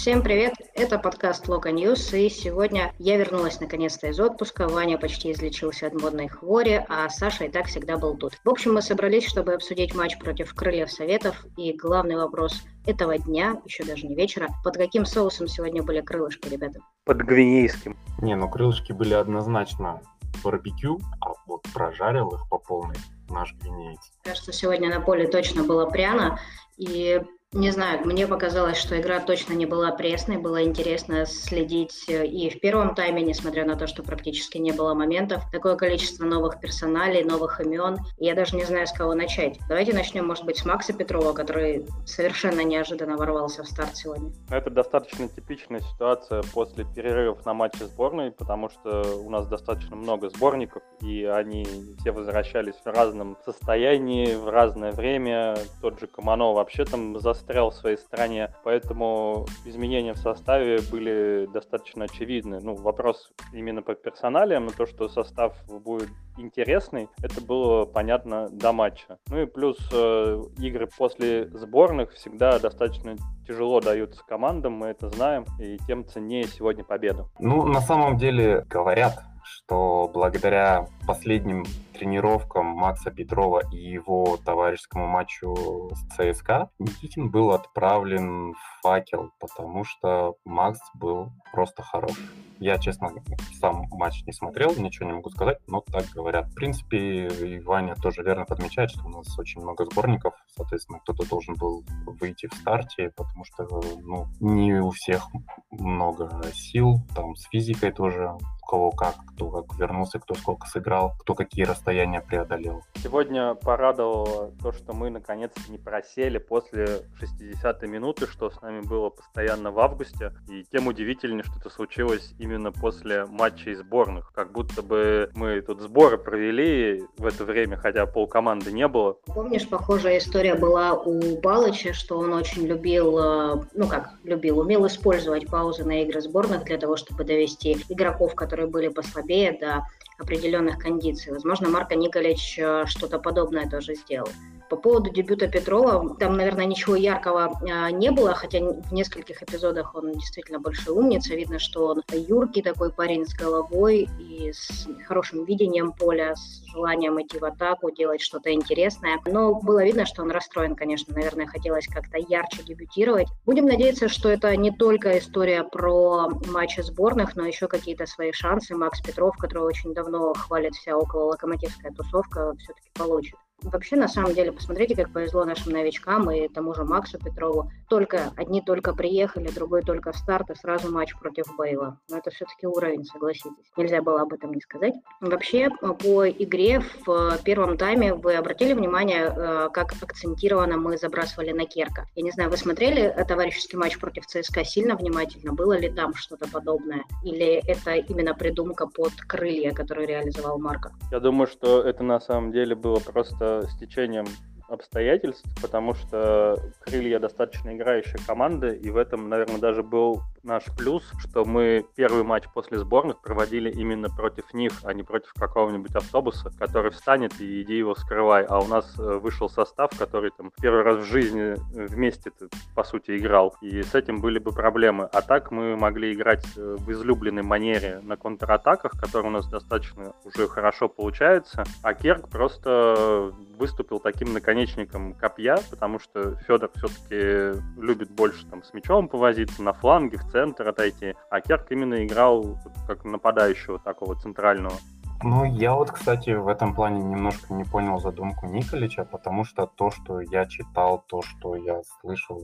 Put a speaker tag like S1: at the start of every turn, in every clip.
S1: Всем привет, это подкаст Локо News, и сегодня я вернулась наконец-то из отпуска, Ваня почти излечился от модной хвори, а Саша и так всегда был тут. В общем, мы собрались, чтобы обсудить матч против Крыльев Советов, и главный вопрос этого дня, еще даже не вечера, под каким соусом сегодня были крылышки, ребята?
S2: Под гвинейским.
S3: Не, ну крылышки были однозначно барбекю, а вот прожарил их по полной наш гвинеец.
S1: Кажется, сегодня на поле точно было пряно, и не знаю, мне показалось, что игра точно не была пресной, было интересно следить э, и в первом тайме, несмотря на то, что практически не было моментов. Такое количество новых персоналей, новых имен. Я даже не знаю, с кого начать. Давайте начнем, может быть, с Макса Петрова, который совершенно неожиданно ворвался в старт сегодня.
S2: Это достаточно типичная ситуация после перерывов на матче сборной, потому что у нас достаточно много сборников, и они все возвращались в разном состоянии, в разное время. Тот же Камано вообще там за застрял в своей стране, поэтому изменения в составе были достаточно очевидны. Ну, вопрос именно по персоналиям, но то, что состав будет интересный, это было понятно до матча. Ну и плюс э, игры после сборных всегда достаточно тяжело даются командам, мы это знаем, и тем ценнее сегодня победа.
S3: Ну, на самом деле, говорят, что благодаря последним тренировкам Макса Петрова и его товарищескому матчу с ЦСКА Никитин был отправлен в факел, потому что Макс был просто хорош. Я, честно, сам матч не смотрел, ничего не могу сказать, но так говорят. В принципе, и Ваня тоже верно подмечает, что у нас очень много сборников, соответственно, кто-то должен был выйти в старте, потому что ну, не у всех много сил, там с физикой тоже кого как, кто как вернулся, кто сколько сыграл, кто какие расстояния преодолел.
S2: Сегодня порадовало то, что мы наконец-то не просели после 60-й минуты, что с нами было постоянно в августе. И тем удивительнее, что это случилось именно после матчей сборных. Как будто бы мы тут сборы провели в это время, хотя пол команды не было.
S1: Помнишь, похожая история была у Балыча, что он очень любил, э, ну как любил, умел использовать паузы на игры сборных для того, чтобы довести игроков, которые которые были послабее до определенных кондиций. Возможно, Марко Николич э, что-то подобное тоже сделал. По поводу дебюта Петрова, там, наверное, ничего яркого а, не было, хотя в нескольких эпизодах он действительно большой умница. Видно, что он юркий такой парень с головой и с хорошим видением поля, с желанием идти в атаку, делать что-то интересное. Но было видно, что он расстроен, конечно. Наверное, хотелось как-то ярче дебютировать. Будем надеяться, что это не только история про матчи сборных, но еще какие-то свои шансы. Макс Петров, которого очень давно хвалит вся около локомотивская тусовка, все-таки получит. Вообще, на самом деле, посмотрите, как повезло нашим новичкам и тому же Максу Петрову. Только одни только приехали, другой только в старт, и сразу матч против Бейла. Но это все-таки уровень, согласитесь. Нельзя было об этом не сказать. Вообще, по игре в первом тайме вы обратили внимание, э, как акцентированно мы забрасывали на Керка? Я не знаю, вы смотрели товарищеский матч против ЦСКА сильно внимательно? Было ли там что-то подобное? Или это именно придумка под крылья, которую реализовал Марко?
S2: Я думаю, что это на самом деле было просто с течением обстоятельств, потому что крылья достаточно играющая команда, и в этом, наверное, даже был наш плюс, что мы первый матч после сборных проводили именно против них, а не против какого-нибудь автобуса, который встанет и иди его скрывай. А у нас э, вышел состав, который там первый раз в жизни вместе, по сути, играл. И с этим были бы проблемы. А так мы могли играть э, в излюбленной манере на контратаках, которые у нас достаточно уже хорошо получается. А Керк просто выступил таким наконечником копья, потому что Федор все-таки любит больше там с мячом повозиться, на фланге, в центр отойти, а Керк именно играл как нападающего такого центрального.
S3: Ну, я вот, кстати, в этом плане немножко не понял задумку Николича, потому что то, что я читал, то, что я слышал,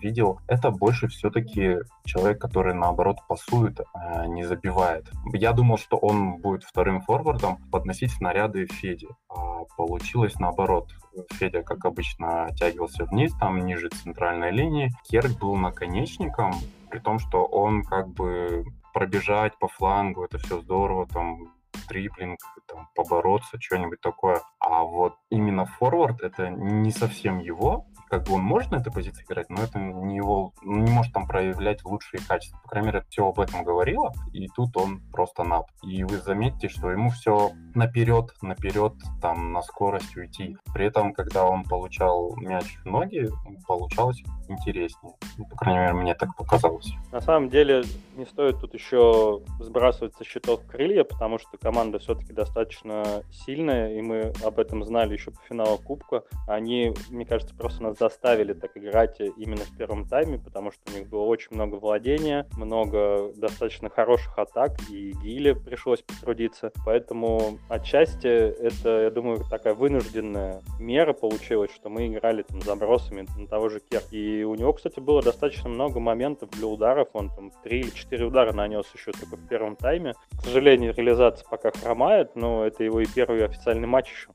S3: видел, это больше все-таки человек, который, наоборот, пасует, а не забивает. Я думал, что он будет вторым форвардом подносить снаряды Феде, а получилось наоборот. Федя, как обычно, оттягивался вниз, там ниже центральной линии. Керк был наконечником, при том, что он как бы пробежать по флангу, это все здорово, там дриблинг, там, побороться, что-нибудь такое. А вот именно форвард это не совсем его, как бы он может на этой позиции играть, но это не его, не может там проявлять лучшие качества. По крайней мере, все об этом говорило, и тут он просто над. И вы заметите, что ему все наперед, наперед, там, на скорость уйти. При этом, когда он получал мяч в ноги, получалось интереснее. Ну, по крайней мере, мне так показалось.
S2: На самом деле, не стоит тут еще сбрасывать со счетов крылья, потому что команда все-таки достаточно сильная, и мы об этом знали еще по финалу Кубка. Они, мне кажется, просто нас заставили так играть именно в первом тайме, потому что у них было очень много владения, много достаточно хороших атак, и Гиле пришлось потрудиться. Поэтому отчасти это, я думаю, такая вынужденная мера получилась, что мы играли там забросами на того же Кер. И у него, кстати, было достаточно много моментов для ударов. Он там три или четыре удара нанес еще только в первом тайме. К сожалению, реализация пока хромает, но это его и первый официальный матч еще.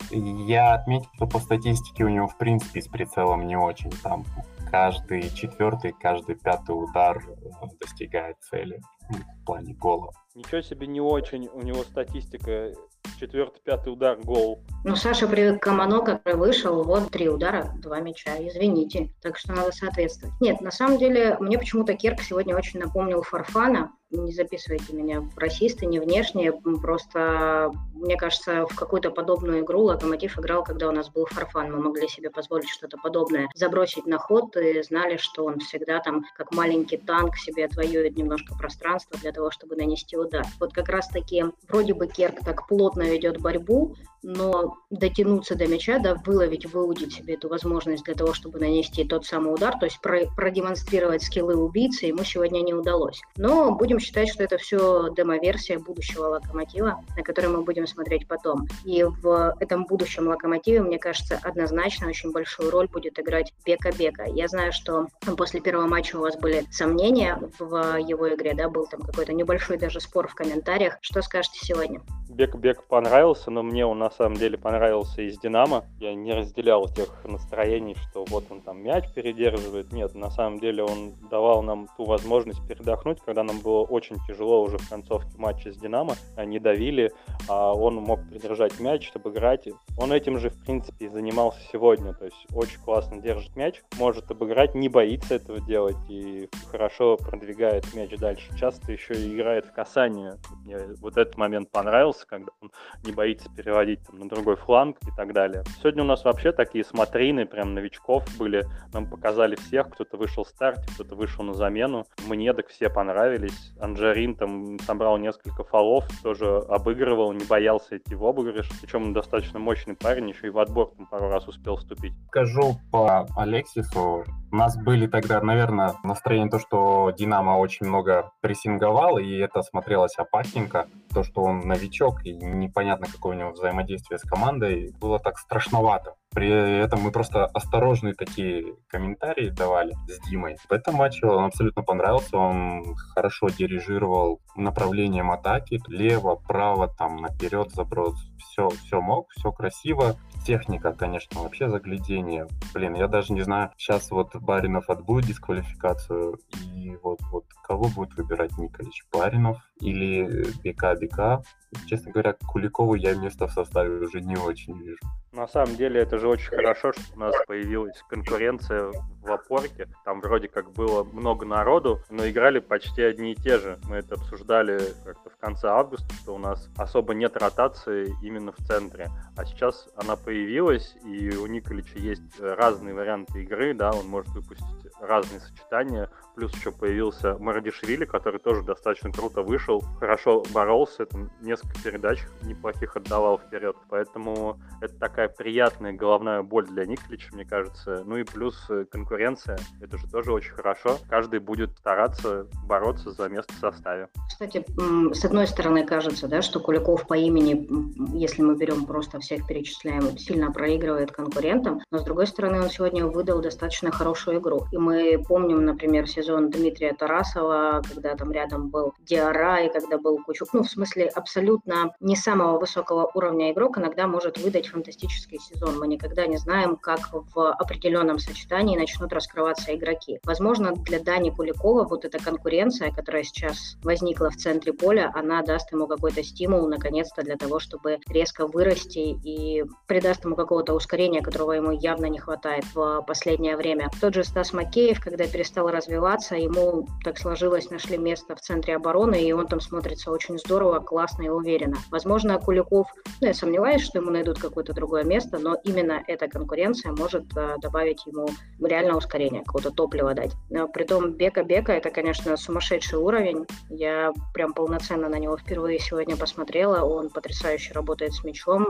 S3: Я отметил, что по статистике у него, в принципе, с прицелом не очень. Там каждый четвертый, каждый пятый удар э, достигает цели в плане гола.
S2: Ничего себе не очень. У него статистика четвертый, пятый удар, гол.
S1: Ну, Саша привык к Камано, который вышел, вот три удара, два мяча, извините. Так что надо соответствовать. Нет, на самом деле, мне почему-то Керк сегодня очень напомнил Фарфана, не записывайте меня в расисты, не внешне, просто, мне кажется, в какую-то подобную игру Локомотив играл, когда у нас был Фарфан, мы могли себе позволить что-то подобное, забросить на ход и знали, что он всегда там, как маленький танк, себе отвоюет немножко пространства для того, чтобы нанести удар. Вот как раз-таки вроде бы Керк так плотно ведет борьбу, но дотянуться до мяча, да, выловить, выудить себе эту возможность для того, чтобы нанести тот самый удар, то есть про продемонстрировать скиллы убийцы ему сегодня не удалось. Но будем считать, что это все демо-версия будущего локомотива, на который мы будем смотреть потом. И в этом будущем локомотиве, мне кажется, однозначно очень большую роль будет играть Бека-Бека. Я знаю, что после первого матча у вас были сомнения в его игре, да, был там какой-то небольшой даже спор в комментариях. Что скажете сегодня?
S2: Бек-Бек понравился, но мне он на самом деле понравился из Динамо. Я не разделял тех настроений, что вот он там мяч передерживает. Нет, на самом деле он давал нам ту возможность передохнуть, когда нам было очень тяжело уже в концовке матча с Динамо. Они давили, а он мог придержать мяч, чтобы играть. Он этим же, в принципе, и занимался сегодня. То есть очень классно держит мяч, может обыграть, не боится этого делать и хорошо продвигает мяч дальше. Часто еще и играет в касание. Мне вот этот момент понравился, когда он не боится переводить там, на другой фланг и так далее. Сегодня у нас вообще такие смотрины, прям новичков были. Нам показали всех, кто-то вышел в старте, кто-то вышел на замену. Мне так все понравились. Анджарин там собрал несколько фолов, тоже обыгрывал, не боялся идти в обыгрыш. Причем он достаточно мощный парень, еще и в отбор там пару раз успел вступить.
S3: Скажу по Алексису, у нас были тогда, наверное, настроение то, что Динамо очень много прессинговал, и это смотрелось опасненько. То, что он новичок, и непонятно, какое у него взаимодействие с командой, было так страшновато. При этом мы просто осторожные такие комментарии давали с Димой. В этом матче он абсолютно понравился. Он хорошо дирижировал направлением атаки. Лево, право, там, наперед заброс. Все, все мог, все красиво. Техника, конечно, вообще заглядение. Блин, я даже не знаю, сейчас вот Баринов отбудет дисквалификацию, и вот, вот кого будет выбирать Николич? Баринов или Бека-Бека? Честно говоря, Куликову я место в составе уже не очень вижу.
S2: На самом деле это же очень хорошо, что у нас появилась конкуренция в опорке. Там вроде как было много народу, но играли почти одни и те же. Мы это обсуждали как-то в конце августа, что у нас особо нет ротации именно в центре. А сейчас она появилась, и у Николича есть разные варианты игры, да, он может выпустить разные сочетания. Плюс еще появился Марадишвили, который тоже достаточно круто вышел, хорошо боролся, там несколько передач неплохих отдавал вперед. Поэтому это такая приятная головная боль для Николича, мне кажется. Ну и плюс э, конкуренция, это же тоже очень хорошо. Каждый будет стараться бороться за место в составе.
S1: Кстати, с одной стороны кажется, да, что Куликов по имени, если мы берем просто всех перечисляем, сильно проигрывает конкурентам, но с другой стороны он сегодня выдал достаточно хорошую игру. И мы помним, например, сезон Дмитрия Тарасова, когда там рядом был Диара и когда был Кучук. Ну, в смысле, абсолютно не самого высокого уровня игрок иногда может выдать фантастический сезон. Мы никогда не знаем, как в определенном сочетании начнут раскрываться игроки. Возможно, для Дани Куликова вот эта конкуренция, которая сейчас возникла в центре поля, она даст ему какой-то стимул, наконец-то, для того, чтобы резко вырасти и придаст ему какого-то ускорения, которого ему явно не хватает в последнее время. Тот же Стас Макеев, когда перестал развиваться, ему так сложилось, нашли место в центре обороны, и он там смотрится очень здорово, классно и уверенно. Возможно, Куликов, ну, я сомневаюсь, что ему найдут какое-то другое место, но именно эта конкуренция может э, добавить ему реально ускорение, какого-то топлива дать. Но, притом Бека-Бека это, конечно, сумасшедший уровень. Я прям полноценно на него впервые сегодня посмотрела. Он потрясающе работает с мячом.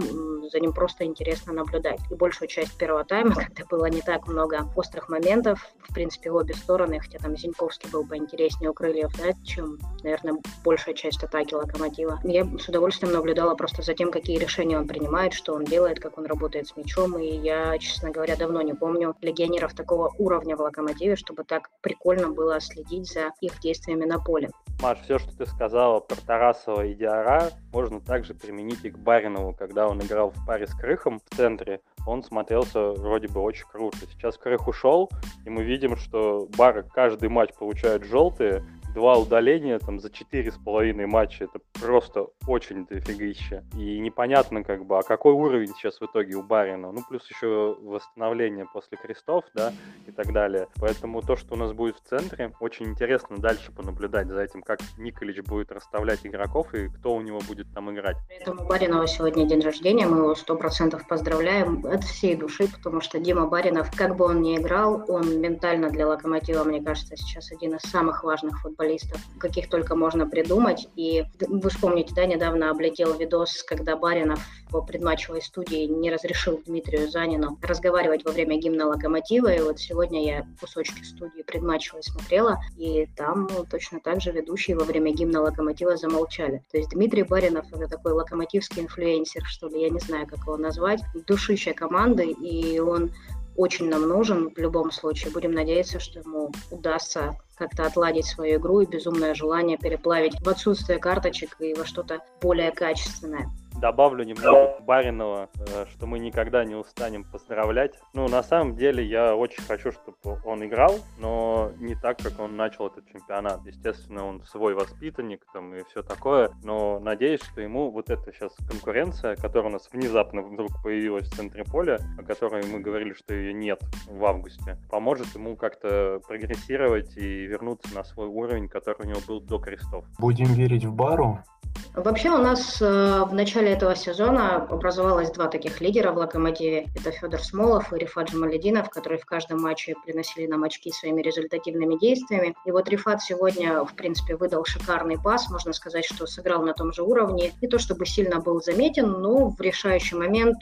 S1: За ним просто интересно наблюдать. И большую часть первого тайма, когда было не так много острых моментов, в принципе, обе стороны, хотя там Зиньковский был поинтереснее у крыльев, да, чем, наверное, большая часть атаки Локомотива. Я с удовольствием наблюдала просто за тем, какие решения он принимает, что он делает, как он работает с мячом. И я, честно говоря, давно не помню легионеров такого уровня в Локомотиве, чтобы так прикольно было следить за их действиями на поле.
S2: Маш, все, что ты сказала про Тарасова и Диара, можно также применить и к Баринову, когда он играл в паре с Крыхом в центре он смотрелся вроде бы очень круто. Сейчас Крых ушел, и мы видим, что Бар каждый матч получает желтые, два удаления там за четыре с половиной матча, это просто очень дофигища. И непонятно как бы, а какой уровень сейчас в итоге у Барина. Ну, плюс еще восстановление после крестов, да, и так далее. Поэтому то, что у нас будет в центре, очень интересно дальше понаблюдать за этим, как Николич будет расставлять игроков и кто у него будет там играть.
S1: Поэтому Баринова сегодня день рождения, мы его сто процентов поздравляем от всей души, потому что Дима Баринов, как бы он ни играл, он ментально для Локомотива, мне кажется, сейчас один из самых важных футболистов футболистов, каких только можно придумать. И вы вспомните, да, недавно облетел видос, когда Баринов по предматчевой студии не разрешил Дмитрию Занину разговаривать во время гимна «Локомотива». И вот сегодня я кусочки студии предматчевой смотрела, и там ну, точно так же ведущие во время гимна «Локомотива» замолчали. То есть Дмитрий Баринов — это такой локомотивский инфлюенсер, что ли, я не знаю, как его назвать, душища команды, и он очень нам нужен в любом случае. Будем надеяться, что ему удастся как-то отладить свою игру и безумное желание переплавить в отсутствие карточек и во что-то более качественное
S2: добавлю немного Баринова, э, что мы никогда не устанем поздравлять. Ну, на самом деле, я очень хочу, чтобы он играл, но не так, как он начал этот чемпионат. Естественно, он свой воспитанник там и все такое, но надеюсь, что ему вот эта сейчас конкуренция, которая у нас внезапно вдруг появилась в центре поля, о которой мы говорили, что ее нет в августе, поможет ему как-то прогрессировать и вернуться на свой уровень, который у него был до крестов.
S3: Будем верить в Бару,
S1: Вообще у нас э, в начале этого сезона образовалось два таких лидера в «Локомотиве». Это Федор Смолов и Рифат Джамалединов, которые в каждом матче приносили нам очки своими результативными действиями. И вот Рифат сегодня, в принципе, выдал шикарный пас. Можно сказать, что сыграл на том же уровне. Не то чтобы сильно был заметен, но в решающий момент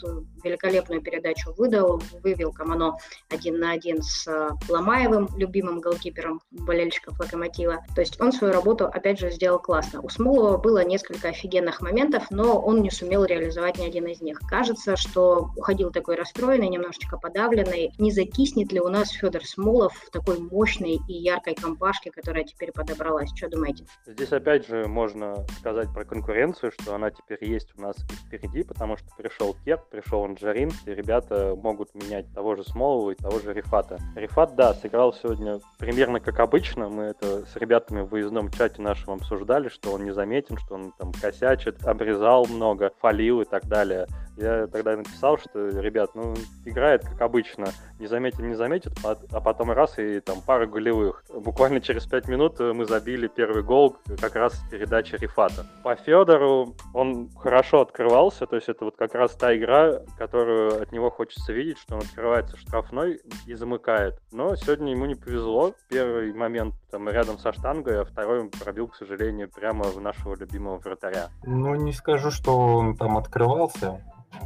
S1: великолепную передачу выдал, вывел Камано один на один с э, Ломаевым, любимым голкипером болельщиков «Локомотива». То есть он свою работу, опять же, сделал классно. У Смолова было несколько офигенных моментов, но он не сумел реализовать ни один из них. Кажется, что уходил такой расстроенный, немножечко подавленный. Не закиснет ли у нас Федор Смолов в такой мощной и яркой компашке, которая теперь подобралась? Что думаете?
S2: Здесь опять же можно сказать про конкуренцию, что она теперь есть у нас впереди, потому что пришел Кеп, пришел Анджарин, и ребята могут менять того же Смолова и того же Рифата. Рифат, да, сыграл сегодня примерно как обычно. Мы это с ребятами в выездном чате нашем обсуждали, что он не заметен, что он там косячит, обрезал много, фалил и так далее. Я тогда написал, что, ребят, ну, играет как обычно, не заметит, не заметит, а потом раз и там пара голевых. Буквально через пять минут мы забили первый гол как раз с передачи Рифата. По Федору он хорошо открывался, то есть это вот как раз та игра, которую от него хочется видеть, что он открывается штрафной и замыкает. Но сегодня ему не повезло. Первый момент там рядом со штангой, а второй он пробил, к сожалению, прямо в нашего любимого вратаря.
S3: Ну, не скажу, что он там открывался.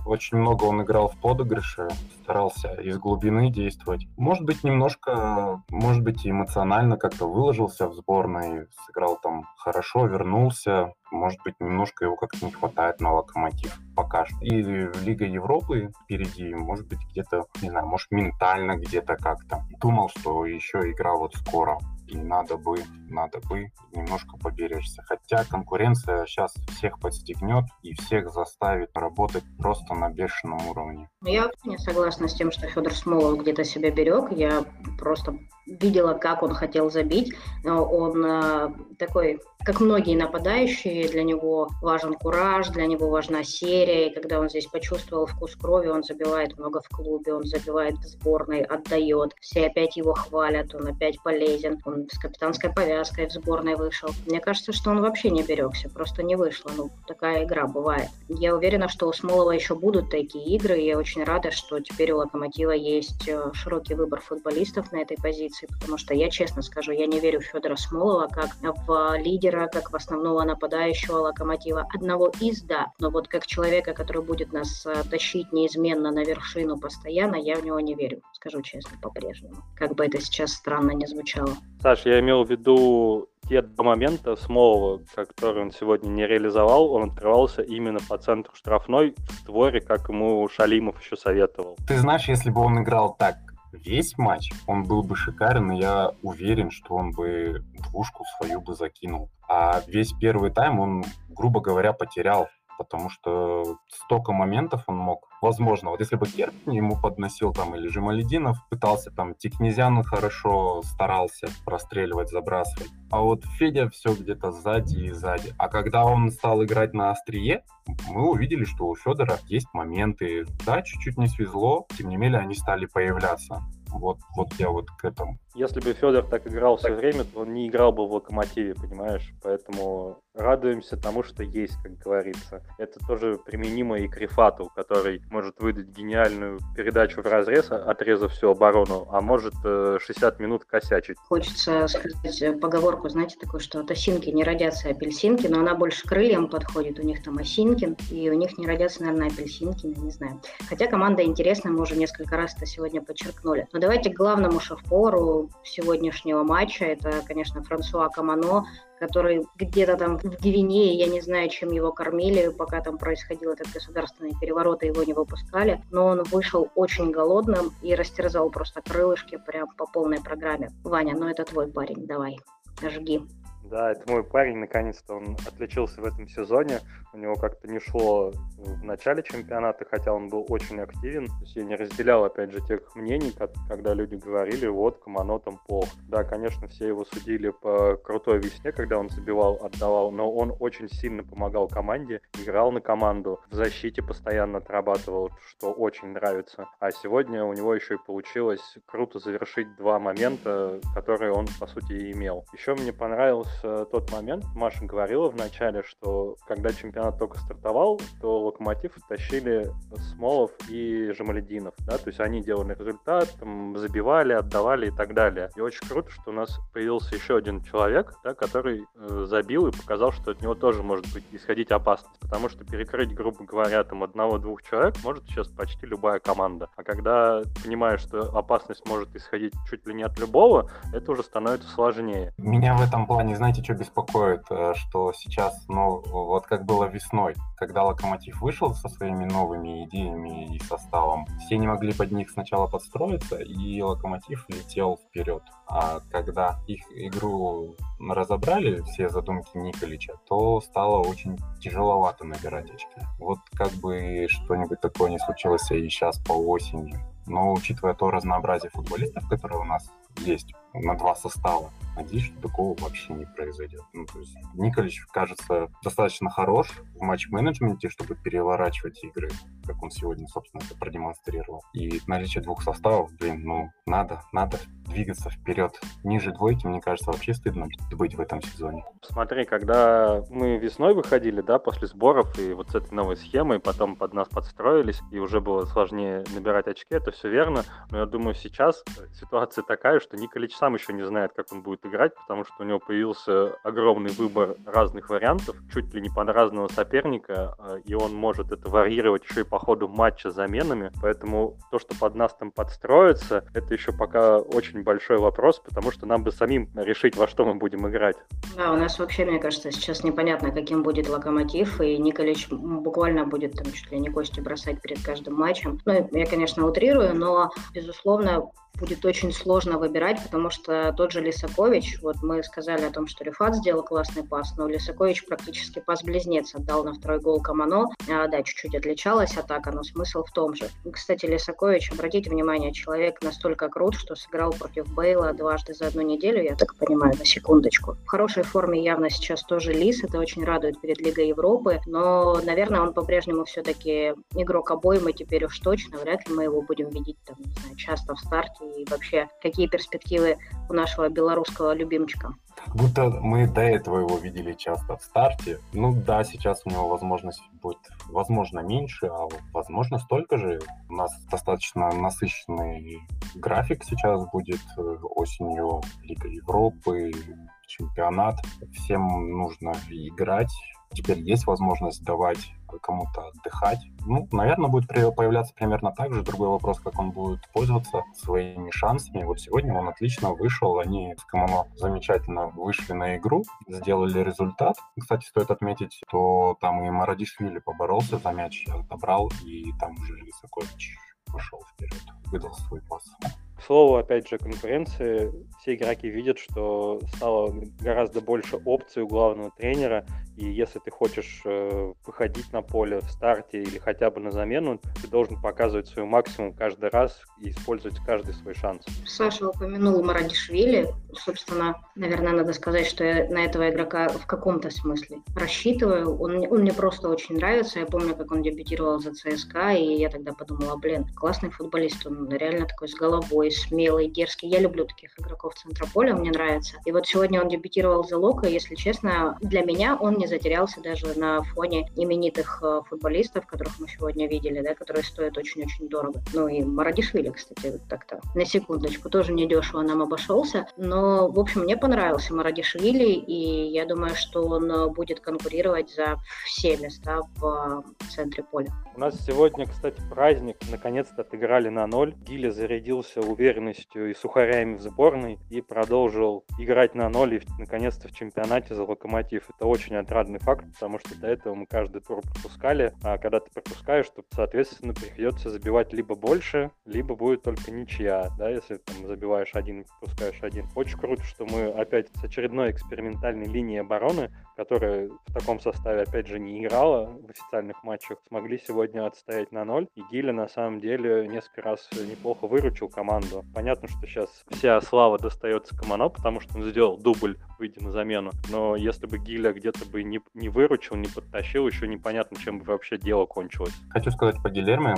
S3: Очень много он играл в подыгрыше, старался из глубины действовать. Может быть, немножко, может быть, эмоционально как-то выложился в сборной, сыграл там хорошо, вернулся. может быть, немножко его как-то не хватает на локомотив пока что. И Лига Европы впереди, может быть, где-то, не знаю, может, ментально где-то как-то. Думал, что еще игра вот скоро и надо бы, надо бы немножко поберечься. Хотя конкуренция сейчас всех подстегнет и всех заставит работать просто на бешеном уровне.
S1: Я не согласна с тем, что Федор Смолов где-то себя берег. Я просто видела, как он хотел забить. Он э, такой как многие нападающие, для него важен кураж, для него важна серия, и когда он здесь почувствовал вкус крови, он забивает много в клубе, он забивает в сборной, отдает, все опять его хвалят, он опять полезен, он с капитанской повязкой в сборной вышел. Мне кажется, что он вообще не берегся, просто не вышло, ну, такая игра бывает. Я уверена, что у Смолова еще будут такие игры, и я очень рада, что теперь у Локомотива есть э, широкий выбор футболистов на этой позиции, потому что я честно скажу, я не верю в Федора Смолова как в лидера как в основного нападающего локомотива. Одного из, да, но вот как человека, который будет нас э, тащить неизменно на вершину постоянно, я в него не верю, скажу честно, по-прежнему. Как бы это сейчас странно не звучало.
S2: Саш, я имел в виду те два момента Смолова, который он сегодня не реализовал, он открывался именно по центру штрафной в створе, как ему Шалимов еще советовал.
S3: Ты знаешь, если бы он играл так, весь матч, он был бы шикарен, и я уверен, что он бы двушку свою бы закинул. А весь первый тайм он, грубо говоря, потерял потому что столько моментов он мог. Возможно, вот если бы Керп ему подносил там, или Жемалединов пытался там, Тикнезян хорошо старался простреливать, забрасывать. А вот Федя все где-то сзади и сзади. А когда он стал играть на острие, мы увидели, что у Федора есть моменты. Да, чуть-чуть не свезло, тем не менее они стали появляться. Вот, вот я вот к этому.
S2: Если бы Федор так играл все время, то он не играл бы в локомотиве, понимаешь? Поэтому радуемся тому, что есть, как говорится. Это тоже применимо и к Рифату, который может выдать гениальную передачу в разрез, отрезав всю оборону, а может 60 э, минут косячить.
S1: Хочется сказать э, поговорку, знаете, такую, что от осинки не родятся апельсинки, но она больше крыльям подходит. У них там осинкин, и у них не родятся, наверное, апельсинки, не знаю. Хотя команда интересная, мы уже несколько раз это сегодня подчеркнули. Но давайте к главному шеф-повару сегодняшнего матча. Это, конечно, Франсуа Камано, который где-то там в Гвинее, я не знаю, чем его кормили, пока там происходил этот государственный переворот, и его не выпускали. Но он вышел очень голодным и растерзал просто крылышки прям по полной программе. Ваня, ну это твой парень, давай, жги.
S2: Да, это мой парень, наконец-то он отличился в этом сезоне. У него как-то не шло в начале чемпионата, хотя он был очень активен. То есть я не разделял, опять же, тех мнений, когда люди говорили, вот, Камано там плохо. Да, конечно, все его судили по крутой весне, когда он забивал, отдавал, но он очень сильно помогал команде, играл на команду, в защите постоянно отрабатывал, что очень нравится. А сегодня у него еще и получилось круто завершить два момента, которые он, по сути, и имел. Еще мне понравился Э, тот момент, Маша говорила в начале, что когда чемпионат только стартовал, то Локомотив тащили Смолов и Жамалединов, да, то есть они делали результат, там, забивали, отдавали и так далее. И очень круто, что у нас появился еще один человек, да, который э, забил и показал, что от него тоже может быть исходить опасность, потому что перекрыть, грубо говоря, там одного-двух человек может сейчас почти любая команда. А когда понимаешь, что опасность может исходить чуть ли не от любого, это уже становится сложнее.
S3: Меня в этом плане, знаете, знаете, что беспокоит? Э, что сейчас, ну, вот как было весной, когда Локомотив вышел со своими новыми идеями и составом, все не могли под них сначала подстроиться, и Локомотив летел вперед. А когда их игру разобрали, все задумки Николича, то стало очень тяжеловато набирать очки. Вот как бы что-нибудь такое не случилось и сейчас по осени. Но учитывая то разнообразие футболистов, которые у нас есть на два состава, надеюсь, что такого вообще не произойдет. Ну, то есть Николич, кажется, достаточно хорош в матч-менеджменте, чтобы переворачивать игры, как он сегодня, собственно, это продемонстрировал. И наличие двух составов, блин, ну, надо, надо двигаться вперед. Ниже двойки, мне кажется, вообще стыдно быть в этом сезоне.
S2: Смотри, когда мы весной выходили, да, после сборов и вот с этой новой схемой, потом под нас подстроились, и уже было сложнее набирать очки, это все верно. Но я думаю, сейчас ситуация такая, что Николич сам еще не знает, как он будет играть, потому что у него появился огромный выбор разных вариантов, чуть ли не под разного соперника, а, и он может это варьировать еще и по ходу матча заменами, поэтому то, что под нас там подстроится, это еще пока очень большой вопрос, потому что нам бы самим решить, во что мы будем играть.
S1: Да, у нас вообще, мне кажется, сейчас непонятно, каким будет локомотив, и Николич буквально будет там чуть ли не кости бросать перед каждым матчем. Ну, я, конечно, утрирую, но, безусловно, будет очень сложно выбирать, потому что тот же Лисакович, вот мы сказали о том, что Рифат сделал классный пас, но Лисакович практически пас-близнец отдал на второй гол Камано. А, да, чуть-чуть отличалась атака, но смысл в том же. Кстати, Лисакович, обратите внимание, человек настолько крут, что сыграл против Бейла дважды за одну неделю, я так понимаю, на секундочку. В хорошей форме явно сейчас тоже Лис, это очень радует перед Лигой Европы, но, наверное, он по-прежнему все-таки игрок обоймы теперь уж точно, вряд ли мы его будем видеть там, не знаю, часто в старте и вообще какие перспективы у нашего белорусского любимчика?
S3: Будто мы до этого его видели часто в старте. Ну да, сейчас у него возможность будет, возможно, меньше, а возможно столько же. У нас достаточно насыщенный график сейчас будет э, осенью Лига Европы, чемпионат. Всем нужно играть. Теперь есть возможность давать кому-то отдыхать. Ну, наверное, будет появляться примерно так же. Другой вопрос, как он будет пользоваться своими шансами. Вот сегодня он отлично вышел, они с Камано замечательно вышли на игру, сделали результат. Кстати, стоит отметить, что там и Марадишвили поборолся за мяч, отобрал, и там уже Лисакович пошел вперед, выдал свой пас.
S2: К слову, опять же, конкуренции, все игроки видят, что стало гораздо больше опций у главного тренера, и если ты хочешь э, выходить на поле в старте или хотя бы на замену, ты должен показывать свой максимум каждый раз и использовать каждый свой шанс.
S1: Саша упомянул Марадишвили. Собственно, наверное, надо сказать, что я на этого игрока в каком-то смысле рассчитываю. Он, он мне просто очень нравится. Я помню, как он дебютировал за ЦСКА, и я тогда подумала, блин, классный футболист. Он реально такой с головой, смелый, дерзкий. Я люблю таких игроков центра поля, мне нравится. И вот сегодня он дебютировал за Лока, если честно, для меня он не затерялся даже на фоне именитых э, футболистов, которых мы сегодня видели, да, которые стоят очень-очень дорого. Ну и Марадишвили, кстати, так-то на секундочку, тоже недешево нам обошелся. Но, в общем, мне понравился Марадишвили, и я думаю, что он будет конкурировать за все места в э, центре поля.
S2: У нас сегодня, кстати, праздник. Наконец-то отыграли на ноль. Гиля зарядился уверенностью и сухарями в сборной и продолжил играть на ноль и наконец-то в чемпионате за Локомотив. Это очень отрадный факт, потому что до этого мы каждый тур пропускали, а когда ты пропускаешь, то, соответственно, приходится забивать либо больше, либо будет только ничья, да, если там забиваешь один и пропускаешь один. Очень круто, что мы опять с очередной экспериментальной линией обороны, которая в таком составе, опять же, не играла в официальных матчах, смогли сегодня отстоять на ноль. И Гиля, на самом деле, несколько раз неплохо выручил команду. Понятно, что сейчас вся слава достается Камано, потому что он сделал дубль, выйдя на замену. Но если бы Гиля где-то бы не, не выручил, не подтащил, еще непонятно, чем бы вообще дело кончилось.
S3: Хочу сказать по Гильерме,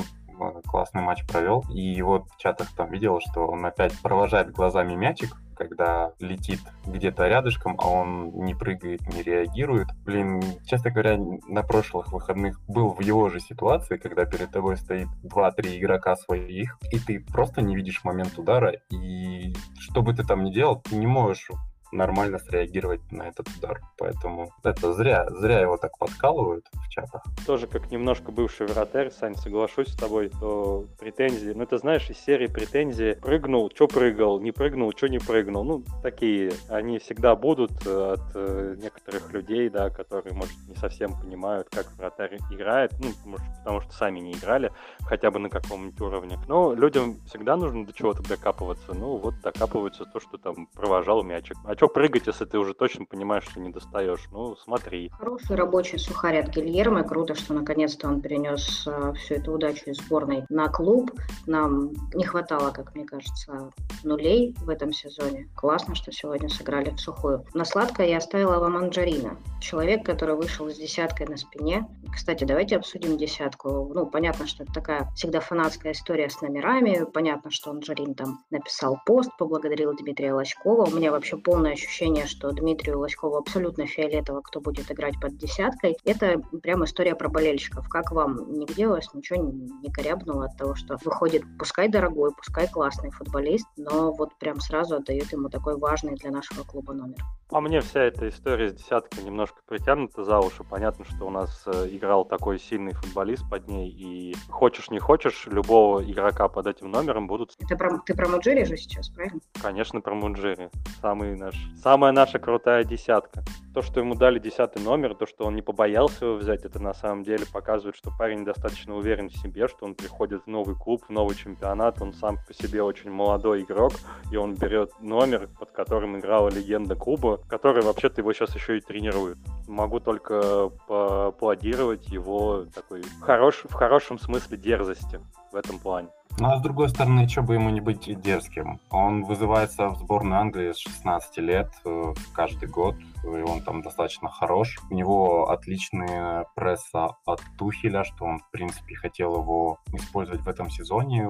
S3: классный матч провел, и его в чатах там видел, что он опять провожает глазами мячик, когда летит где-то рядышком, а он не прыгает, не реагирует. Блин, честно говоря, на прошлых выходных был в его же ситуации, когда перед тобой стоит 2-3 игрока своих, и ты просто не видишь момент удара, и что бы ты там ни делал, ты не можешь нормально среагировать на этот удар. Поэтому это зря, зря его так подкалывают в чатах.
S2: Тоже как немножко бывший вратарь, Сань, соглашусь с тобой, то претензии, ну это знаешь, из серии претензий прыгнул, что прыгал, не прыгнул, что не прыгнул. Ну, такие, они всегда будут от э, некоторых людей, да, которые, может, не совсем понимают, как вратарь играет, ну, может, потому что сами не играли, хотя бы на каком-нибудь уровне. Но людям всегда нужно до чего-то докапываться. Ну, вот докапываются то, что там провожал мячик. А что прыгать, если ты уже точно понимаешь, что не достаешь? Ну, смотри.
S1: Хороший рабочий сухарь от Гильермо. Круто, что наконец-то он перенес э, всю эту удачу из сборной на клуб. Нам не хватало, как мне кажется, нулей в этом сезоне. Классно, что сегодня сыграли в сухую. На сладкое я оставила вам Анджарина. Человек, который вышел с десяткой на спине. Кстати, давайте обсудим десятку. Ну, понятно, что это такая всегда фанатская история с номерами. Понятно, что Анджарин там написал пост, поблагодарил Дмитрия Лоськова. У меня вообще ощущение, что Дмитрию Лоськову абсолютно фиолетово, кто будет играть под десяткой. Это прям история про болельщиков. Как вам? Нигде у вас ничего не корябнуло от того, что выходит, пускай дорогой, пускай классный футболист, но вот прям сразу отдают ему такой важный для нашего клуба номер.
S2: По мне вся эта история с десяткой немножко притянута за уши. Понятно, что у нас э, играл такой сильный футболист под ней, и хочешь не хочешь, любого игрока под этим номером будут...
S1: Это про, ты про Муджири же сейчас, правильно?
S2: Конечно, про Муджири. Самый наш, самая наша крутая десятка. То, что ему дали десятый номер, то, что он не побоялся его взять, это на самом деле показывает, что парень достаточно уверен в себе, что он приходит в новый клуб, в новый чемпионат, он сам по себе очень молодой игрок, и он берет номер, под которым играла легенда клуба, который вообще-то его сейчас еще и тренирует. Могу только поаплодировать его такой хорош, в хорошем смысле дерзости в этом плане.
S3: Ну, а с другой стороны, что бы ему не быть дерзким? Он вызывается в сборную Англии с 16 лет э, каждый год, и он там достаточно хорош. У него отличная пресса от Тухеля, что он, в принципе, хотел его использовать в этом сезоне,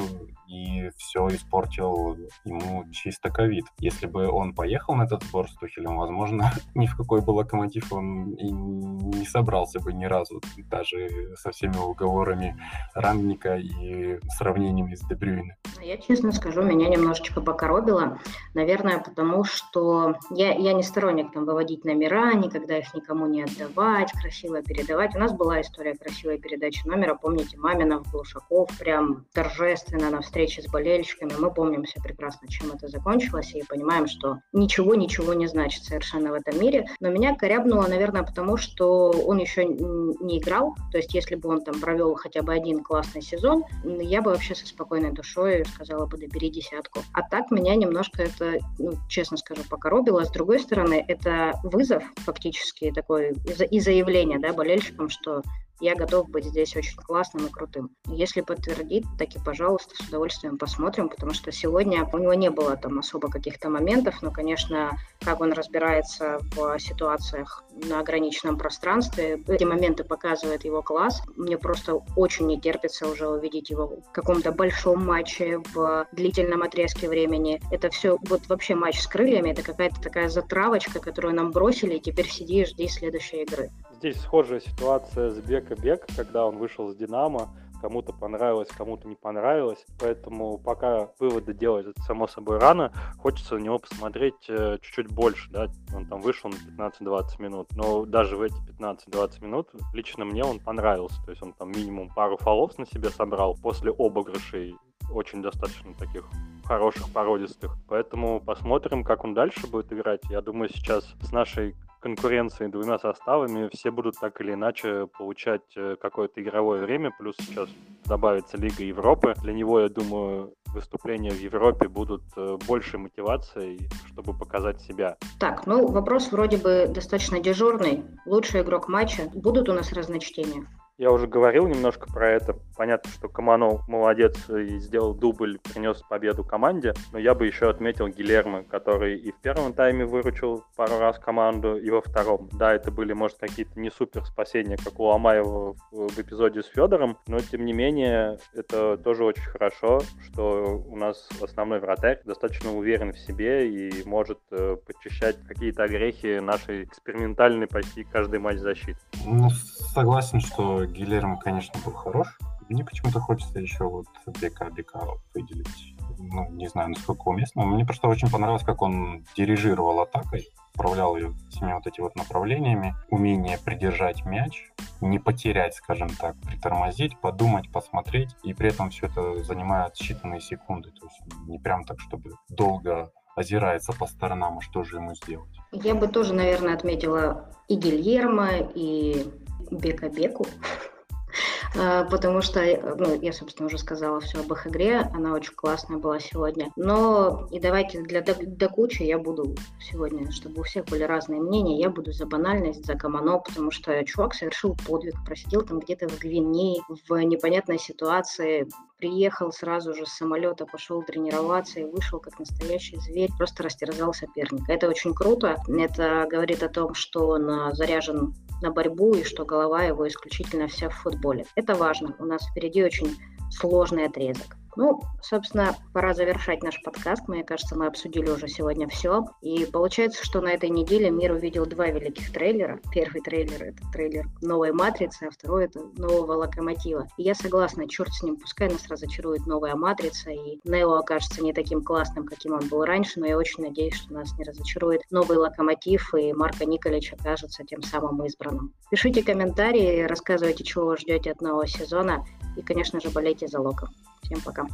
S3: и все испортил ему чисто ковид. Если бы он поехал на этот сбор с Тухелем, возможно, ни в какой бы локомотив он и не собрался бы ни разу, даже со всеми уговорами Рамника и сравнениями из Дебрюйна?
S1: Я честно скажу, меня немножечко покоробило. Наверное, потому что я, я не сторонник там выводить номера, никогда их никому не отдавать, красиво передавать. У нас была история красивой передачи номера. Помните, Маминов, Глушаков прям торжественно на встрече с болельщиками. Мы помним все прекрасно, чем это закончилось, и понимаем, что ничего-ничего не значит совершенно в этом мире. Но меня корябнуло, наверное, потому что он еще не играл. То есть, если бы он там провел хотя бы один классный сезон, я бы вообще со спокойной душой сказала бы, добери десятку. А так меня немножко это, ну, честно скажу, покоробило. С другой стороны, это вызов фактически такой и заявление да, болельщикам, что я готов быть здесь очень классным и крутым. Если подтвердит, так и, пожалуйста, с удовольствием посмотрим, потому что сегодня у него не было там особо каких-то моментов, но, конечно, как он разбирается в ситуациях на ограниченном пространстве, эти моменты показывают его класс. Мне просто очень не терпится уже увидеть его в каком-то большом матче в длительном отрезке времени. Это все, вот вообще матч с крыльями, это какая-то такая затравочка, которую нам бросили, и теперь сиди и жди следующей игры.
S2: Здесь схожая ситуация с Бека Бек, когда он вышел с Динамо, кому-то понравилось, кому-то не понравилось, поэтому пока выводы делать это само собой рано, хочется на него посмотреть э, чуть-чуть больше, да, он там вышел на 15-20 минут, но даже в эти 15-20 минут лично мне он понравился, то есть он там минимум пару фолов на себе собрал после обыгрышей, очень достаточно таких хороших, породистых. Поэтому посмотрим, как он дальше будет играть. Я думаю, сейчас с нашей конкуренции двумя составами все будут так или иначе получать э, какое-то игровое время, плюс сейчас добавится Лига Европы. Для него, я думаю, выступления в Европе будут э, большей мотивацией, чтобы показать себя.
S1: Так, ну вопрос вроде бы достаточно дежурный. Лучший игрок матча. Будут у нас разночтения?
S2: Я уже говорил немножко про это. Понятно, что Каманов молодец и сделал дубль, принес победу команде, но я бы еще отметил Гилермо, который и в первом тайме выручил пару раз команду, и во втором. Да, это были, может, какие-то не супер спасения, как у Ломаева в эпизоде с Федором, но тем не менее это тоже очень хорошо, что у нас основной вратарь достаточно уверен в себе и может э, подчищать какие-то огрехи нашей экспериментальной почти каждый матч защиты.
S3: Ну, согласен, что Гильермо, конечно, был хорош. Мне почему-то хочется еще вот Бека Бека выделить. Ну, не знаю, насколько уместно. Мне просто очень понравилось, как он дирижировал атакой, управлял ее всеми вот этими вот направлениями. Умение придержать мяч, не потерять, скажем так, притормозить, подумать, посмотреть. И при этом все это занимает считанные секунды. То есть не прям так, чтобы долго озирается по сторонам, а что же ему сделать.
S1: Я бы тоже, наверное, отметила и Гильермо, и Бека-Беку, а, потому что, ну, я, собственно, уже сказала все об их игре, она очень классная была сегодня. Но и давайте для до, до кучи я буду сегодня, чтобы у всех были разные мнения, я буду за банальность, за Камано, потому что чувак совершил подвиг, просидел там где-то в Гвинее, в непонятной ситуации, приехал сразу же с самолета, пошел тренироваться и вышел как настоящий зверь, просто растерзал соперника. Это очень круто. Это говорит о том, что он а, заряжен на борьбу и что голова его исключительно вся в футболе. Это важно. У нас впереди очень сложный отрезок. Ну, собственно, пора завершать наш подкаст. Мне кажется, мы обсудили уже сегодня все. И получается, что на этой неделе мир увидел два великих трейлера. Первый трейлер — это трейлер новой «Матрицы», а второй — это нового «Локомотива». И я согласна, черт с ним, пускай нас разочарует новая «Матрица», и Нео окажется не таким классным, каким он был раньше, но я очень надеюсь, что нас не разочарует новый «Локомотив», и Марко Николич окажется тем самым избранным. Пишите комментарии, рассказывайте, чего вы ждете от нового сезона, и, конечно же, болейте за Локом. Всем пока.